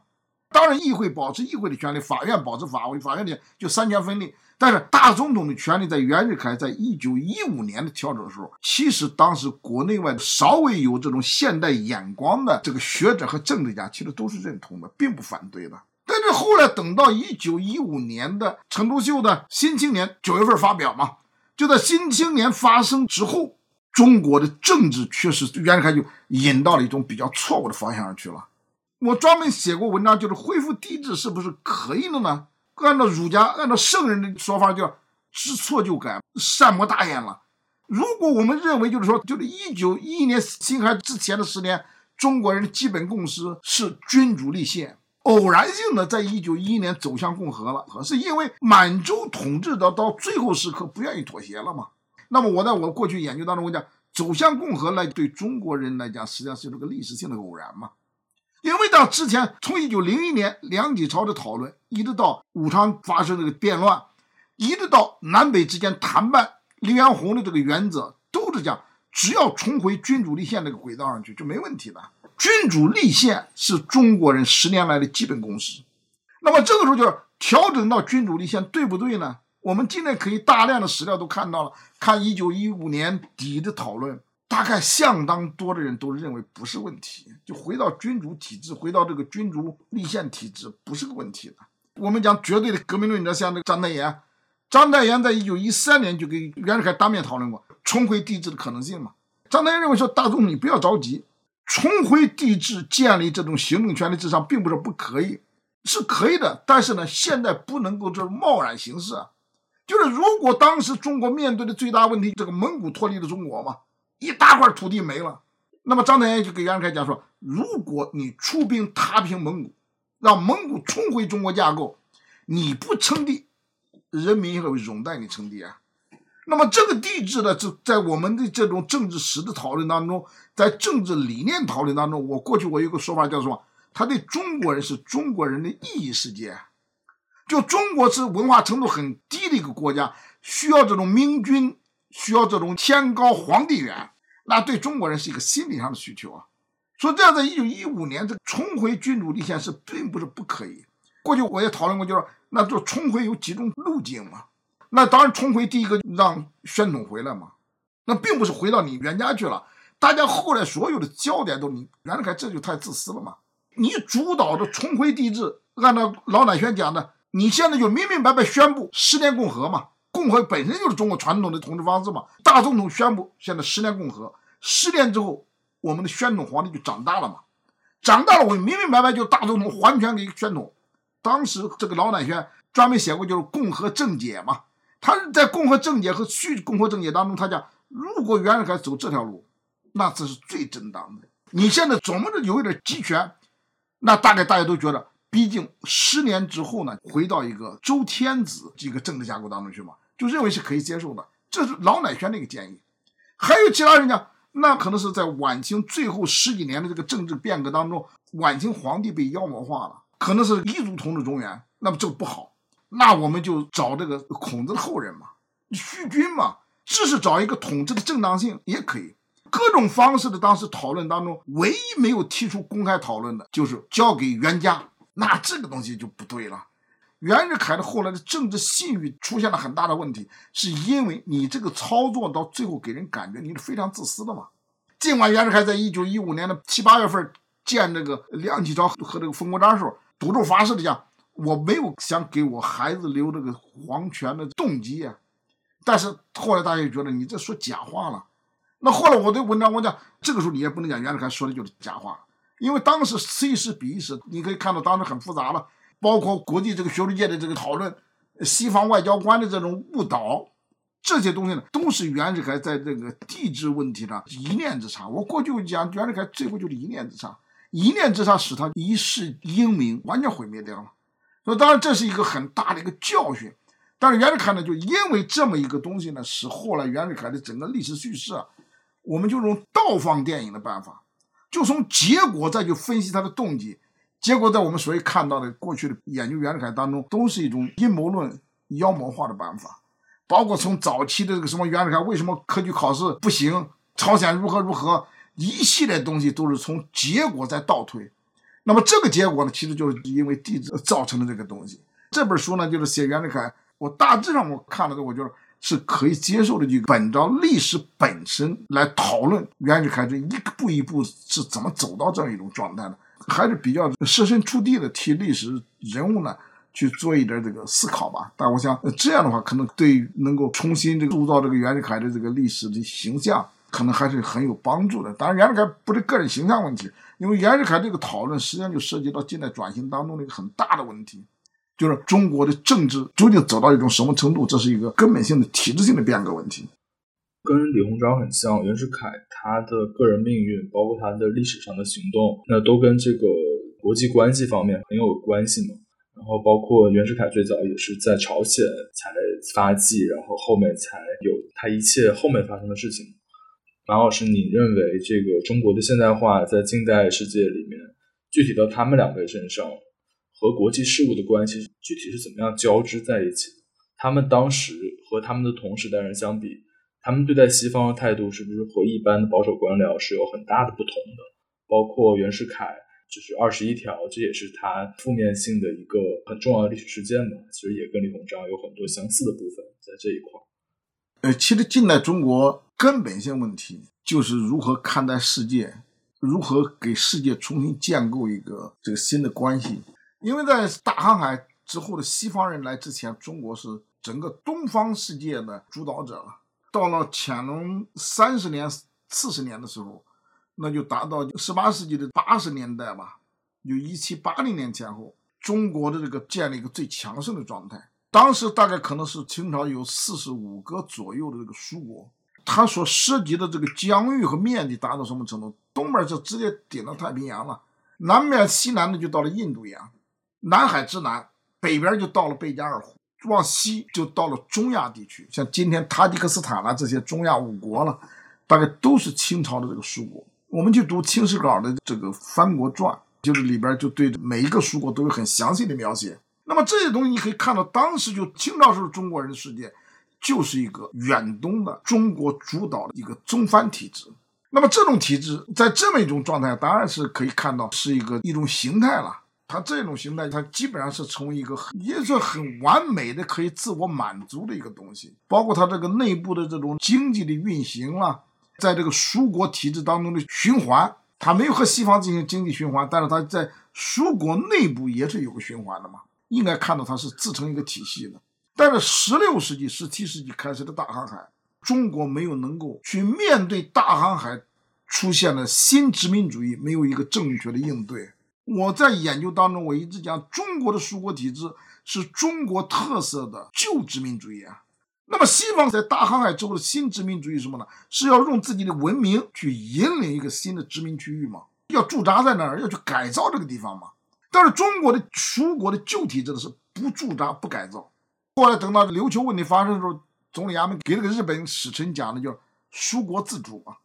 当然，议会保持议会的权利，法院保持法法院的就三权分立。但是大总统的权利在袁世凯在一九一五年的调整的时候，其实当时国内外稍微有这种现代眼光的这个学者和政治家，其实都是认同的，并不反对的。但是后来等到一九一五年的陈独秀的《新青年》九月份发表嘛，就在《新青年》发生之后，中国的政治确实袁世凯就引到了一种比较错误的方向上去了。我专门写过文章，就是恢复帝制是不是可以的呢？按照儒家、按照圣人的说法，叫知错就改，善莫大焉了。如果我们认为，就是说，就是一九一一年辛亥之前的十年，中国人的基本共识是君主立宪，偶然性的在一九一一年走向共和了，可是因为满洲统治的到最后时刻不愿意妥协了嘛？那么我在我过去研究当中，我讲走向共和来对中国人来讲，实际上是这个历史性的偶然嘛？因为到之前，从一九零一年梁启超的讨论，一直到武昌发生这个变乱，一直到南北之间谈判，黎元洪的这个原则都是讲，只要重回君主立宪这个轨道上去就没问题的。君主立宪是中国人十年来的基本共识。那么这个时候就是调整到君主立宪，对不对呢？我们今天可以大量的史料都看到了，看一九一五年底的讨论。大概相当多的人都认为不是问题，就回到君主体制，回到这个君主立宪体制不是个问题的。我们讲绝对的革命论者，像那个张太炎，张太炎在一九一三年就跟袁世凯当面讨论过重回帝制的可能性嘛。张太炎认为说，大众你不要着急，重回帝制，建立这种行政权力至上，并不是不可以，是可以的。但是呢，现在不能够这贸然行事啊，就是如果当时中国面对的最大问题，这个蒙古脱离了中国嘛。一大块土地没了，那么张太炎就给袁世凯讲说：“如果你出兵踏平蒙古，让蒙古重回中国架构，你不称帝，人民会拥戴你称帝啊。”那么这个帝制呢，就在我们的这种政治史的讨论当中，在政治理念讨论当中，我过去我有个说法叫什么？他对中国人是中国人的意义世界，就中国是文化程度很低的一个国家，需要这种明君。需要这种天高皇帝远，那对中国人是一个心理上的需求啊。所以这样，在一九一五年，这重回君主立宪是并不是不可以。过去我也讨论过，就是那就重回有几种路径嘛。那当然，重回第一个让宣统回来嘛，那并不是回到你原家去了。大家后来所有的焦点都你袁世凯，这就太自私了嘛。你主导的重回帝制，按照老乃宣讲的，你现在就明明白白宣布十年共和嘛。共和本身就是中国传统的统治方式嘛。大总统宣布现在十年共和，十年之后我们的宣统皇帝就长大了嘛。长大了，我们明明白白就大总统还权给宣统。当时这个老乃宣专门写过就是《共和正解》嘛，他在共和政界和去共和政界当中，他讲，如果袁世凯走这条路，那这是最正当的。你现在琢磨着有一点集权，那大概大家都觉得，毕竟十年之后呢，回到一个周天子这个政治架构当中去嘛，就认为是可以接受的。这是老乃宣的一个建议。还有其他人讲，那可能是在晚清最后十几年的这个政治变革当中，晚清皇帝被妖魔化了，可能是异族统治中原，那么这个不好。那我们就找这个孔子的后人嘛，虚君嘛，只是找一个统治的正当性也可以。各种方式的当时讨论当中，唯一没有提出公开讨论的，就是交给袁家。那这个东西就不对了。袁世凯的后来的政治信誉出现了很大的问题，是因为你这个操作到最后给人感觉你是非常自私的嘛。尽管袁世凯在一九一五年的七八月份见这个梁启超和这个冯国璋的时候，赌咒发誓的讲。我没有想给我孩子留这个皇权的动机呀，但是后来大家就觉得你这说假话了。那后来我的文章我讲，这个时候你也不能讲袁世凯说的就是假话，因为当时 C 时彼一时，你可以看到当时很复杂了，包括国际这个学术界的这个讨论，西方外交官的这种误导，这些东西呢，都是袁世凯在这个地质问题上一念之差。我过去讲袁世凯最后就是一念之差，一念之差使他一世英名完全毁灭掉了。那当然，这是一个很大的一个教训。但是袁世凯呢，就因为这么一个东西呢，使后来袁世凯的整个历史叙事啊，我们就用倒放电影的办法，就从结果再去分析他的动机。结果在我们所谓看到的过去的研究袁世凯当中，都是一种阴谋论、妖魔化的办法。包括从早期的这个什么袁世凯为什么科举考试不行，朝鲜如何如何，一系列东西都是从结果在倒推。那么这个结果呢，其实就是因为地质造成的这个东西。这本书呢，就是写袁世凯。我大致上我看了之后，我觉得是可以接受的。就本着历史本身来讨论袁世凯这一步一步是怎么走到这样一种状态的，还是比较设身处地的替历史人物呢去做一点这个思考吧。但我想这样的话，可能对能够重新这个塑造这个袁世凯的这个历史的形象，可能还是很有帮助的。当然，袁世凯不是个人形象问题。因为袁世凯这个讨论，实际上就涉及到近代转型当中的一个很大的问题，就是中国的政治究竟走到一种什么程度，这是一个根本性的体制性的变革问题。跟李鸿章很像，袁世凯他的个人命运，包括他的历史上的行动，那都跟这个国际关系方面很有关系嘛。然后包括袁世凯最早也是在朝鲜才发迹，然后后面才有他一切后面发生的事情。马老师，你认为这个中国的现代化在近代世界里面，具体到他们两位身上，和国际事务的关系具体是怎么样交织在一起的？他们当时和他们的同时代人相比，他们对待西方的态度是不是和一般的保守官僚是有很大的不同的？包括袁世凯就是二十一条，这也是他负面性的一个很重要的历史事件嘛？其实也跟李鸿章有很多相似的部分在这一块。呃，其实近代中国根本性问题就是如何看待世界，如何给世界重新建构一个这个新的关系。因为在大航海之后的西方人来之前，中国是整个东方世界的主导者了。到了乾隆三十年、四十年的时候，那就达到十八世纪的八十年代吧，就一七八零年前后，中国的这个建立一个最强盛的状态。当时大概可能是清朝有四十五个左右的这个属国，它所涉及的这个疆域和面积达到什么程度？东面就直接顶到太平洋了，南面西南的就到了印度洋，南海之南，北边就到了贝加尔湖，往西就到了中亚地区，像今天塔吉克斯坦啦这些中亚五国了，大概都是清朝的这个属国。我们去读《清史稿》的这个《藩国传》，就是里边就对每一个属国都有很详细的描写。那么这些东西你可以看到，当时就清朝时候中国人的世界，就是一个远东的中国主导的一个中藩体制。那么这种体制在这么一种状态，当然是可以看到是一个一种形态了。它这种形态，它基本上是从一个也是很完美的可以自我满足的一个东西，包括它这个内部的这种经济的运行了，在这个蜀国体制当中的循环，它没有和西方进行经济循环，但是它在蜀国内部也是有个循环的嘛。应该看到它是自成一个体系的，但是十六世纪、十七世纪开始的大航海，中国没有能够去面对大航海出现了新殖民主义，没有一个正确的应对。我在研究当中，我一直讲中国的属国体制是中国特色的旧殖民主义啊，那么西方在大航海之后的新殖民主义什么呢？是要用自己的文明去引领一个新的殖民区域嘛？要驻扎在那儿，要去改造这个地方嘛？但是中国的蜀国的旧体制的是不驻扎、不改造。后来等到琉球问题发生的时候，总理衙门给那个日本使臣讲的叫“蜀国自主”啊，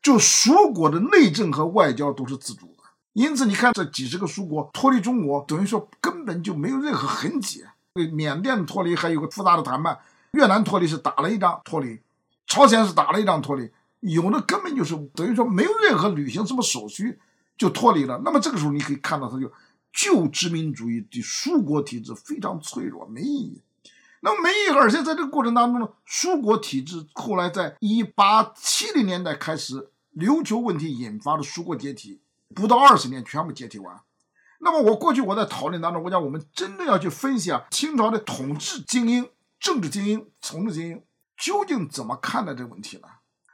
就蜀国的内政和外交都是自主的。因此，你看这几十个蜀国脱离中国，等于说根本就没有任何痕迹。对缅甸脱离还有个复杂的谈判，越南脱离是打了一仗脱离，朝鲜是打了一仗脱离，有的根本就是等于说没有任何履行什么手续就脱离了。那么这个时候你可以看到，它就旧殖民主义的蜀国体制非常脆弱，没意义。那么没意义，而且在这个过程当中呢，蜀国体制后来在一八七零年代开始，琉球问题引发的蜀国解体，不到二十年全部解体完。那么我过去我在讨论当中，我讲我们真的要去分析啊，清朝的统治精英、政治精英、从政精英究竟怎么看待这个问题呢？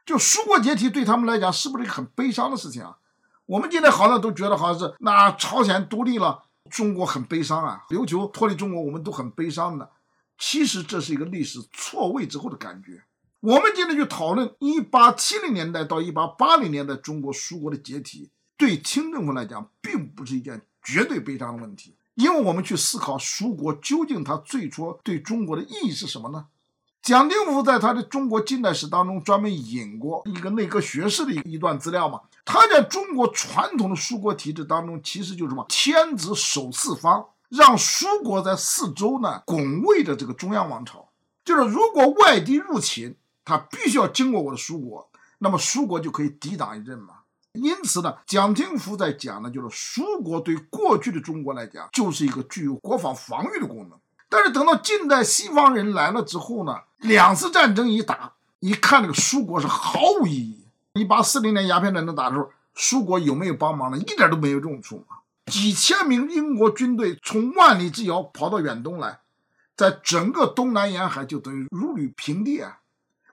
就苏国解体对他们来讲是不是一个很悲伤的事情啊？我们今天好像都觉得好像是那朝鲜独立了，中国很悲伤啊，琉球脱离中国，我们都很悲伤的。其实这是一个历史错位之后的感觉。我们今天去讨论一八七零年代到一八八零年代中国蜀国的解体，对清政府来讲并不是一件。绝对悲伤的问题，因为我们去思考蜀国究竟它最初对中国的意义是什么呢？蒋经国在他的中国近代史当中专门引过一个内阁学士的一一段资料嘛，他在中国传统的蜀国体制当中，其实就是什么天子守四方，让蜀国在四周呢拱卫着这个中央王朝，就是如果外敌入侵，他必须要经过我的蜀国，那么蜀国就可以抵挡一阵嘛。因此呢，蒋廷福在讲呢，就是蜀国对过去的中国来讲，就是一个具有国防防御的功能。但是等到近代西方人来了之后呢，两次战争一打，一看这个蜀国是毫无意义。一八四零年鸦片战争打的时候，蜀国有没有帮忙呢？一点都没有用处嘛。几千名英国军队从万里之遥跑到远东来，在整个东南沿海就等于如履平地啊，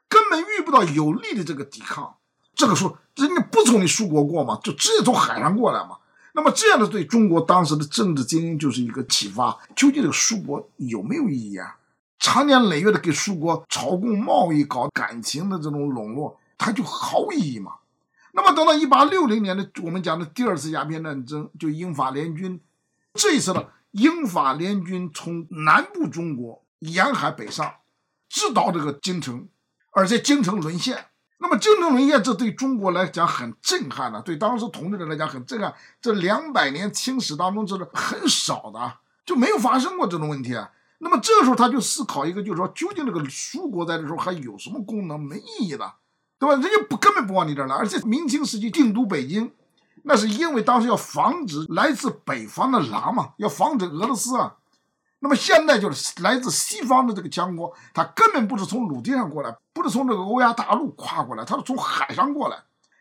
根本遇不到有力的这个抵抗。这个时候，人家不从你蜀国过嘛，就直接从海上过来嘛。那么这样的对中国当时的政治精英就是一个启发：究竟这个蜀国有没有意义啊？长年累月的给蜀国朝贡贸易、搞感情的这种笼络，它就毫无意义嘛。那么等到一八六零年的我们讲的第二次鸦片战争，就英法联军，这一次呢，英法联军从南部中国沿海北上，直捣这个京城，而且京城沦陷。那么京城沦陷，这对中国来讲很震撼的，对当时统治者来讲很震撼。这两百年清史当中，这是很少的，就没有发生过这种问题啊。那么这时候他就思考一个，就是说，究竟这个蜀国在这时候还有什么功能？没意义的，对吧？人家不根本不往你这儿来，而且明清时期定都北京，那是因为当时要防止来自北方的狼嘛，要防止俄罗斯啊。那么现在就是来自西方的这个强国，他根本不是从陆地上过来，不是从这个欧亚大陆跨过来，他是从海上过来。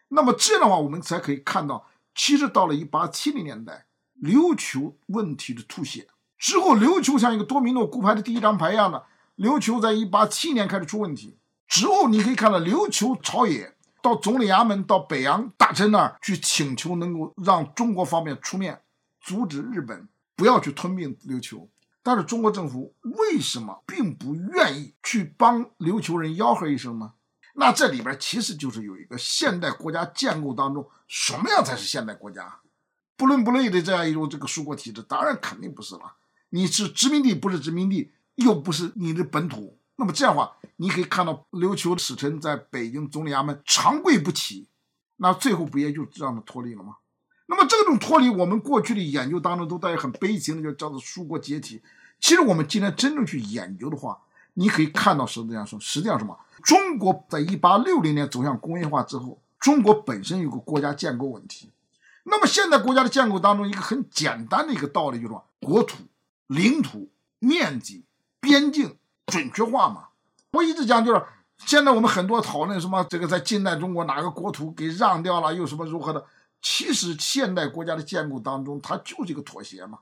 那么这样的话，我们才可以看到，其实到了一八七零年代，琉球问题的凸显之后，琉球像一个多米诺骨牌的第一张牌一样的，琉球在一八七年开始出问题之后，你可以看到琉球朝野到总理衙门、到北洋大臣那儿去请求，能够让中国方面出面阻止日本不要去吞并琉球。但是中国政府为什么并不愿意去帮琉球人吆喝一声呢？那这里边其实就是有一个现代国家建构当中，什么样才是现代国家？不伦不类的这样一种这个属国体制，当然肯定不是了。你是殖民地，不是殖民地，又不是你的本土，那么这样的话，你可以看到琉球使臣在北京总理衙门长跪不起，那最后不也就这样的脱离了吗？那么这种脱离，我们过去的研究当中都带有很悲情的，就叫做蜀国解体。其实我们今天真正去研究的话，你可以看到实际上说，实际上什么？中国在一八六零年走向工业化之后，中国本身有个国家建构问题。那么现在国家的建构当中，一个很简单的一个道理就是说，国土、领土、面积、边境准确化嘛。我一直讲就是，现在我们很多讨论什么这个在近代中国哪个国土给让掉了，又什么如何的。其实，现代国家的建构当中，它就是一个妥协嘛。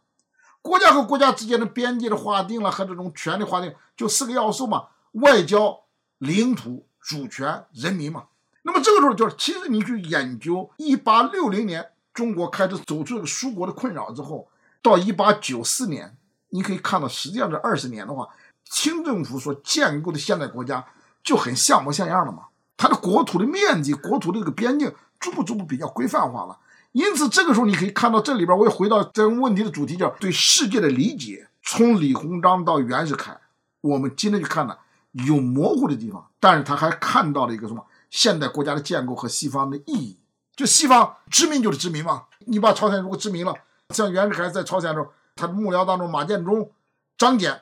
国家和国家之间的边界的划定了，和这种权力划定，就四个要素嘛：外交、领土、主权、人民嘛。那么这个时候，就是其实你去研究，一八六零年中国开始走出这个蜀国的困扰之后，到一八九四年，你可以看到，实际上这二十年的话，清政府所建构的现代国家就很像模像样了嘛。它的国土的面积、国土的这个边境逐步逐步比较规范化了。因此，这个时候你可以看到这里边，我也回到这个问题的主题，叫对世界的理解。从李鸿章到袁世凯，我们今天就看了有模糊的地方，但是他还看到了一个什么现代国家的建构和西方的意义。就西方殖民就是殖民嘛，你把朝鲜如果殖民了，像袁世凯在朝鲜的时候，他的幕僚当中马建忠、张謇，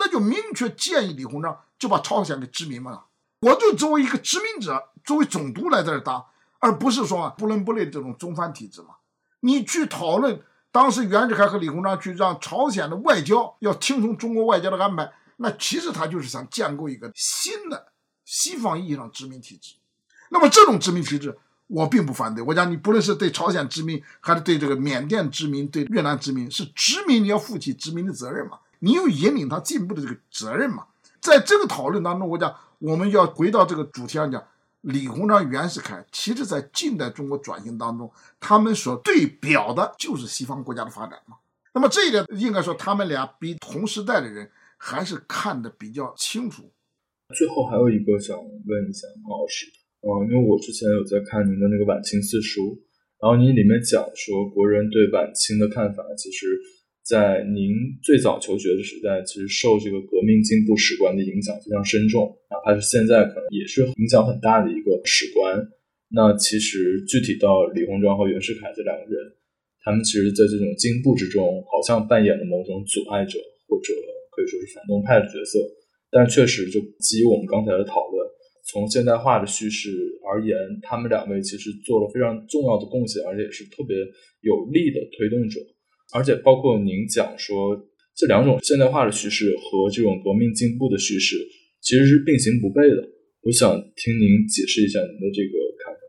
那就明确建议李鸿章就把朝鲜给殖民嘛。我就作为一个殖民者，作为总督来在这当，而不是说啊不伦不类的这种中藩体制嘛。你去讨论。当时袁世凯和李鸿章去让朝鲜的外交要听从中国外交的安排，那其实他就是想建构一个新的西方意义上殖民体制。那么这种殖民体制，我并不反对。我讲你不论是对朝鲜殖民，还是对这个缅甸殖民、对越南殖民，是殖民你要负起殖民的责任嘛？你有引领他进步的这个责任嘛？在这个讨论当中，我讲我们要回到这个主题上讲。李鸿章、袁世凯，其实，在近代中国转型当中，他们所对表的就是西方国家的发展嘛。那么这一点，应该说，他们俩比同时代的人还是看得比较清楚。最后还有一个想问一下马老师，嗯，因为我之前有在看您的那个晚清四书，然后您里面讲说，国人对晚清的看法，其实。在您最早求学的时代，其实受这个革命进步史观的影响非常深重，哪怕是现在可能也是影响很大的一个史观。那其实具体到李鸿章和袁世凯这两个人，他们其实在这种进步之中，好像扮演了某种阻碍者，或者可以说是反动派的角色。但确实，就基于我们刚才的讨论，从现代化的叙事而言，他们两位其实做了非常重要的贡献，而且也是特别有力的推动者。而且包括您讲说，这两种现代化的叙事和这种革命进步的叙事其实是并行不悖的。我想听您解释一下您的这个看法。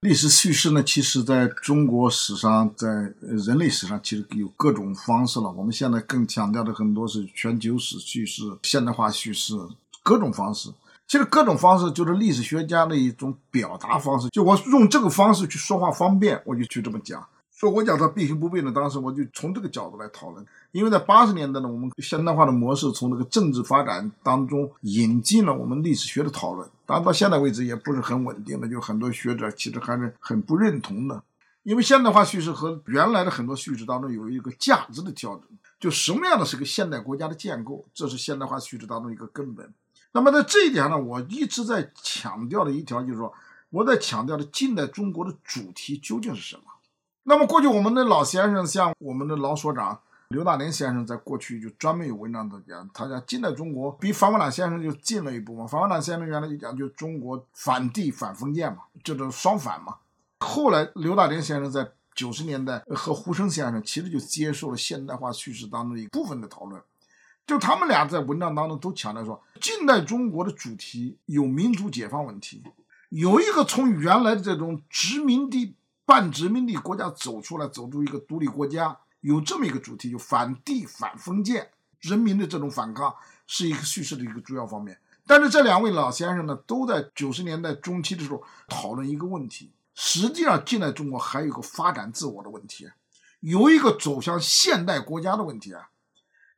历史叙事呢，其实在中国史上，在人类史上，其实有各种方式了。我们现在更强调的很多是全球史叙事、现代化叙事，各种方式。其实各种方式就是历史学家的一种表达方式。就我用这个方式去说话方便，我就去这么讲。所以我讲它并行不变呢，当时我就从这个角度来讨论。因为在八十年代呢，我们现代化的模式从这个政治发展当中引进了我们历史学的讨论，当然到现在为止也不是很稳定的，就很多学者其实还是很不认同的。因为现代化叙事和原来的很多叙事当中有一个价值的调整，就什么样的是个现代国家的建构，这是现代化叙事当中一个根本。那么在这一点呢，我一直在强调的一条就是说，我在强调的近代中国的主题究竟是什么？那么过去我们的老先生，像我们的老所长刘大林先生，在过去就专门有文章在讲，他讲近代中国比反法朗先生就近了一步嘛。反法朗先生原来就讲，就中国反帝反封建嘛，这种双反嘛。后来刘大林先生在九十年代和胡适先生其实就接受了现代化叙事当中一部分的讨论，就他们俩在文章当中都强调说，近代中国的主题有民族解放问题，有一个从原来的这种殖民地。半殖民地国家走出来，走出一个独立国家，有这么一个主题，就反帝反封建，人民的这种反抗是一个叙事的一个主要方面。但是这两位老先生呢，都在九十年代中期的时候讨论一个问题：实际上，近代中国还有个发展自我的问题，有一个走向现代国家的问题啊。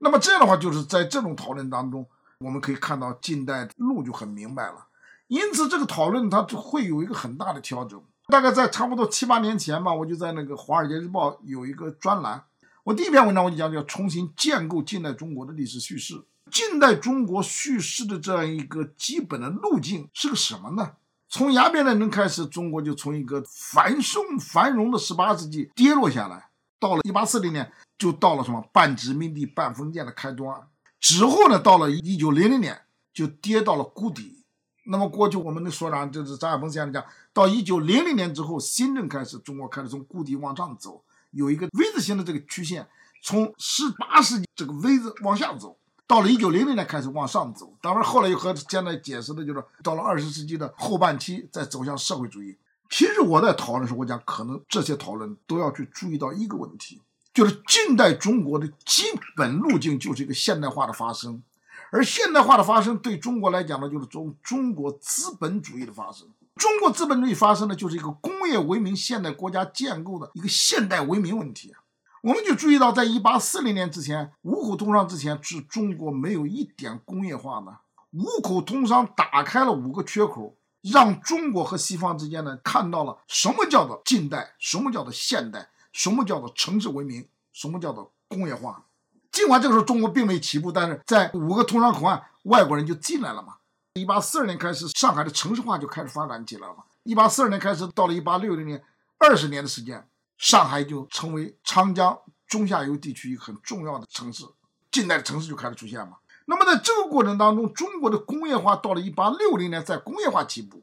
那么这样的话，就是在这种讨论当中，我们可以看到近代路就很明白了。因此，这个讨论它就会有一个很大的调整。大概在差不多七八年前吧，我就在那个《华尔街日报》有一个专栏。我第一篇文章我就讲叫重新建构近代中国的历史叙事。近代中国叙事的这样一个基本的路径是个什么呢？从鸦片战争开始，中国就从一个繁盛繁荣的十八世纪跌落下来，到了一八四零年就到了什么半殖民地半封建的开端。之后呢，到了一九零零年就跌到了谷底。那么过去我们的所长就是张亚峰先生讲，到一九零零年之后，新政开始，中国开始从谷底往上走，有一个 V 字形的这个曲线，从十八世纪这个 V 字往下走，到了一九零零年开始往上走。当然后来又和现在解释的就是到了二十世纪的后半期再走向社会主义。其实我在讨论的时候，我讲可能这些讨论都要去注意到一个问题，就是近代中国的基本路径就是一个现代化的发生。而现代化的发生对中国来讲呢，就是中中国资本主义的发生。中国资本主义发生呢，就是一个工业文明现代国家建构的一个现代文明问题。我们就注意到，在一八四零年之前，五口通商之前，是中国没有一点工业化的。五口通商打开了五个缺口，让中国和西方之间呢看到了什么叫做近代，什么叫做现代，什么叫做城市文明，什么叫做工业化。尽管这个时候中国并没起步，但是在五个通商口岸，外国人就进来了嘛。一八四二年开始，上海的城市化就开始发展起来了嘛。一八四二年开始，到了一八六零年，二十年的时间。上海就成为长江中下游地区一个很重要的城市，近代的城市就开始出现嘛。那么在这个过程当中，中国的工业化到了一八六零年在工业化起步，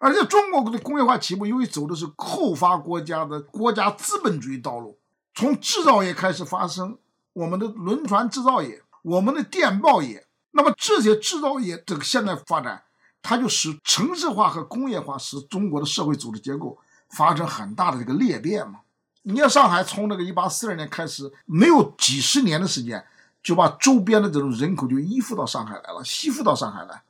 而且中国的工业化起步由于走的是后发国家的国家资本主义道路，从制造业开始发生，我们的轮船制造业，我们的电报业，那么这些制造业这个现代发展，它就使城市化和工业化使中国的社会组织结构。发生很大的这个裂变嘛？你看上海从那个一八四二年开始，没有几十年的时间，就把周边的这种人口就依附到上海来了，吸附到上海来。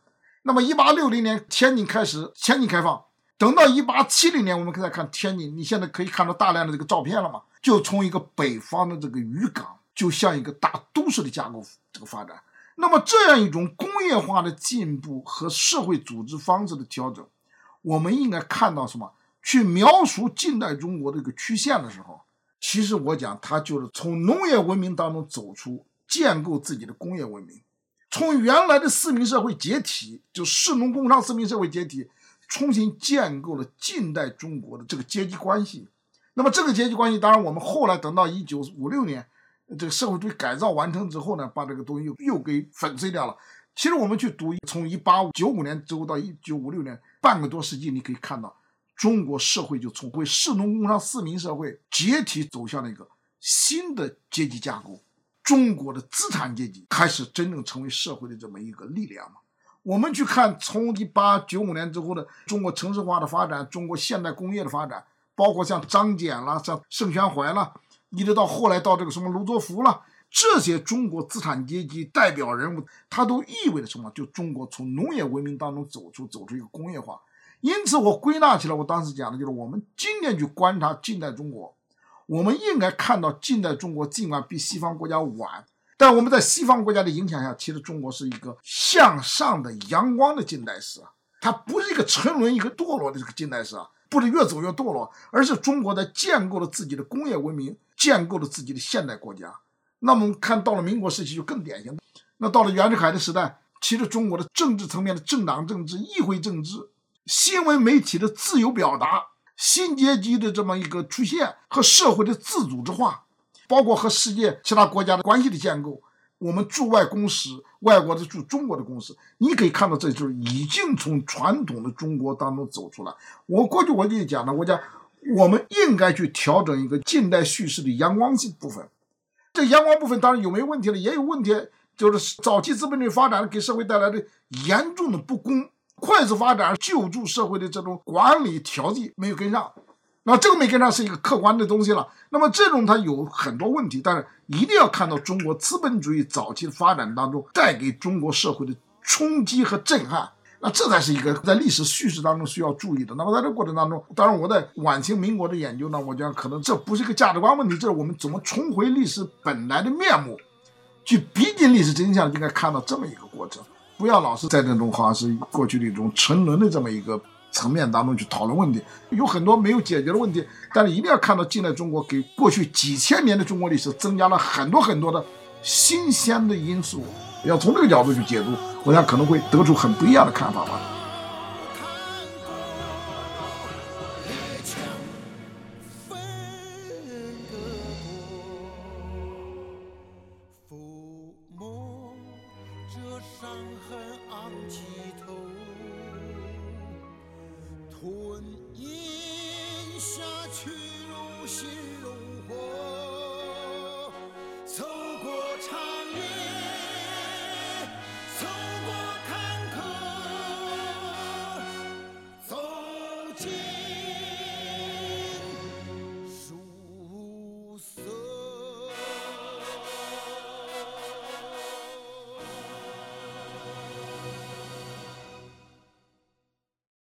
那么一八六零年天津开始天津开放，等到一八七零年，我们可以看天津，你现在可以看到大量的这个照片了嘛？就从一个北方的这个渔港，就像一个大都市的架构这个发展。那么这样一种工业化的进步和社会组织方式的调整，我们应该看到什么？去描述近代中国这个曲线的时候，其实我讲，它就是从农业文明当中走出，建构自己的工业文明，从原来的市民社会解体，就士农工商市民社会解体，重新建构了近代中国的这个阶级关系。那么这个阶级关系，当然我们后来等到一九五六年，这个社会主义改造完成之后呢，把这个东西又又给粉碎掉了。其实我们去读从一八九五年之后到一九五六年半个多世纪，你可以看到。中国社会就从为士农工商市民社会解体走向了一个新的阶级架构，中国的资产阶级开始真正成为社会的这么一个力量嘛？我们去看从一八九五年之后的中国城市化的发展，中国现代工业的发展，包括像张謇啦、像盛宣怀啦，一直到后来到这个什么卢作孚了，这些中国资产阶级代表人物，他都意味着什么？就中国从农业文明当中走出，走出一个工业化。因此，我归纳起来，我当时讲的就是，我们今天去观察近代中国，我们应该看到近代中国尽管比西方国家晚，但我们在西方国家的影响下，其实中国是一个向上的阳光的近代史啊，它不是一个沉沦、一个堕落的这个近代史啊，不是越走越堕落，而是中国在建构了自己的工业文明，建构了自己的现代国家。那么看到了民国时期就更典型，那到了袁世凯的时代，其实中国的政治层面的政党政治、议会政治。新闻媒体的自由表达，新阶级的这么一个出现和社会的自组织化，包括和世界其他国家的关系的建构，我们驻外公使、外国的驻中国的公使，你可以看到，这就是已经从传统的中国当中走出来。我过去我就讲了，我讲我们应该去调整一个近代叙事的阳光性部分。这阳光部分当然有没有问题了，也有问题，就是早期资本主义发展给社会带来的严重的不公。快速发展救助社会的这种管理条件没有跟上，那这个没跟上是一个客观的东西了。那么这种它有很多问题，但是一定要看到中国资本主义早期发展当中带给中国社会的冲击和震撼，那这才是一个在历史叙事当中需要注意的。那么在这过程当中，当然我在晚清民国的研究呢，我觉得可能这不是一个价值观问题，这是我们怎么重回历史本来的面目，去逼近历史真相，应该看到这么一个过程。不要老是在那种好像是过去的一种沉沦的这么一个层面当中去讨论问题，有很多没有解决的问题，但是一定要看到近代中国给过去几千年的中国历史增加了很多很多的新鲜的因素，要从这个角度去解读，我想可能会得出很不一样的看法吧。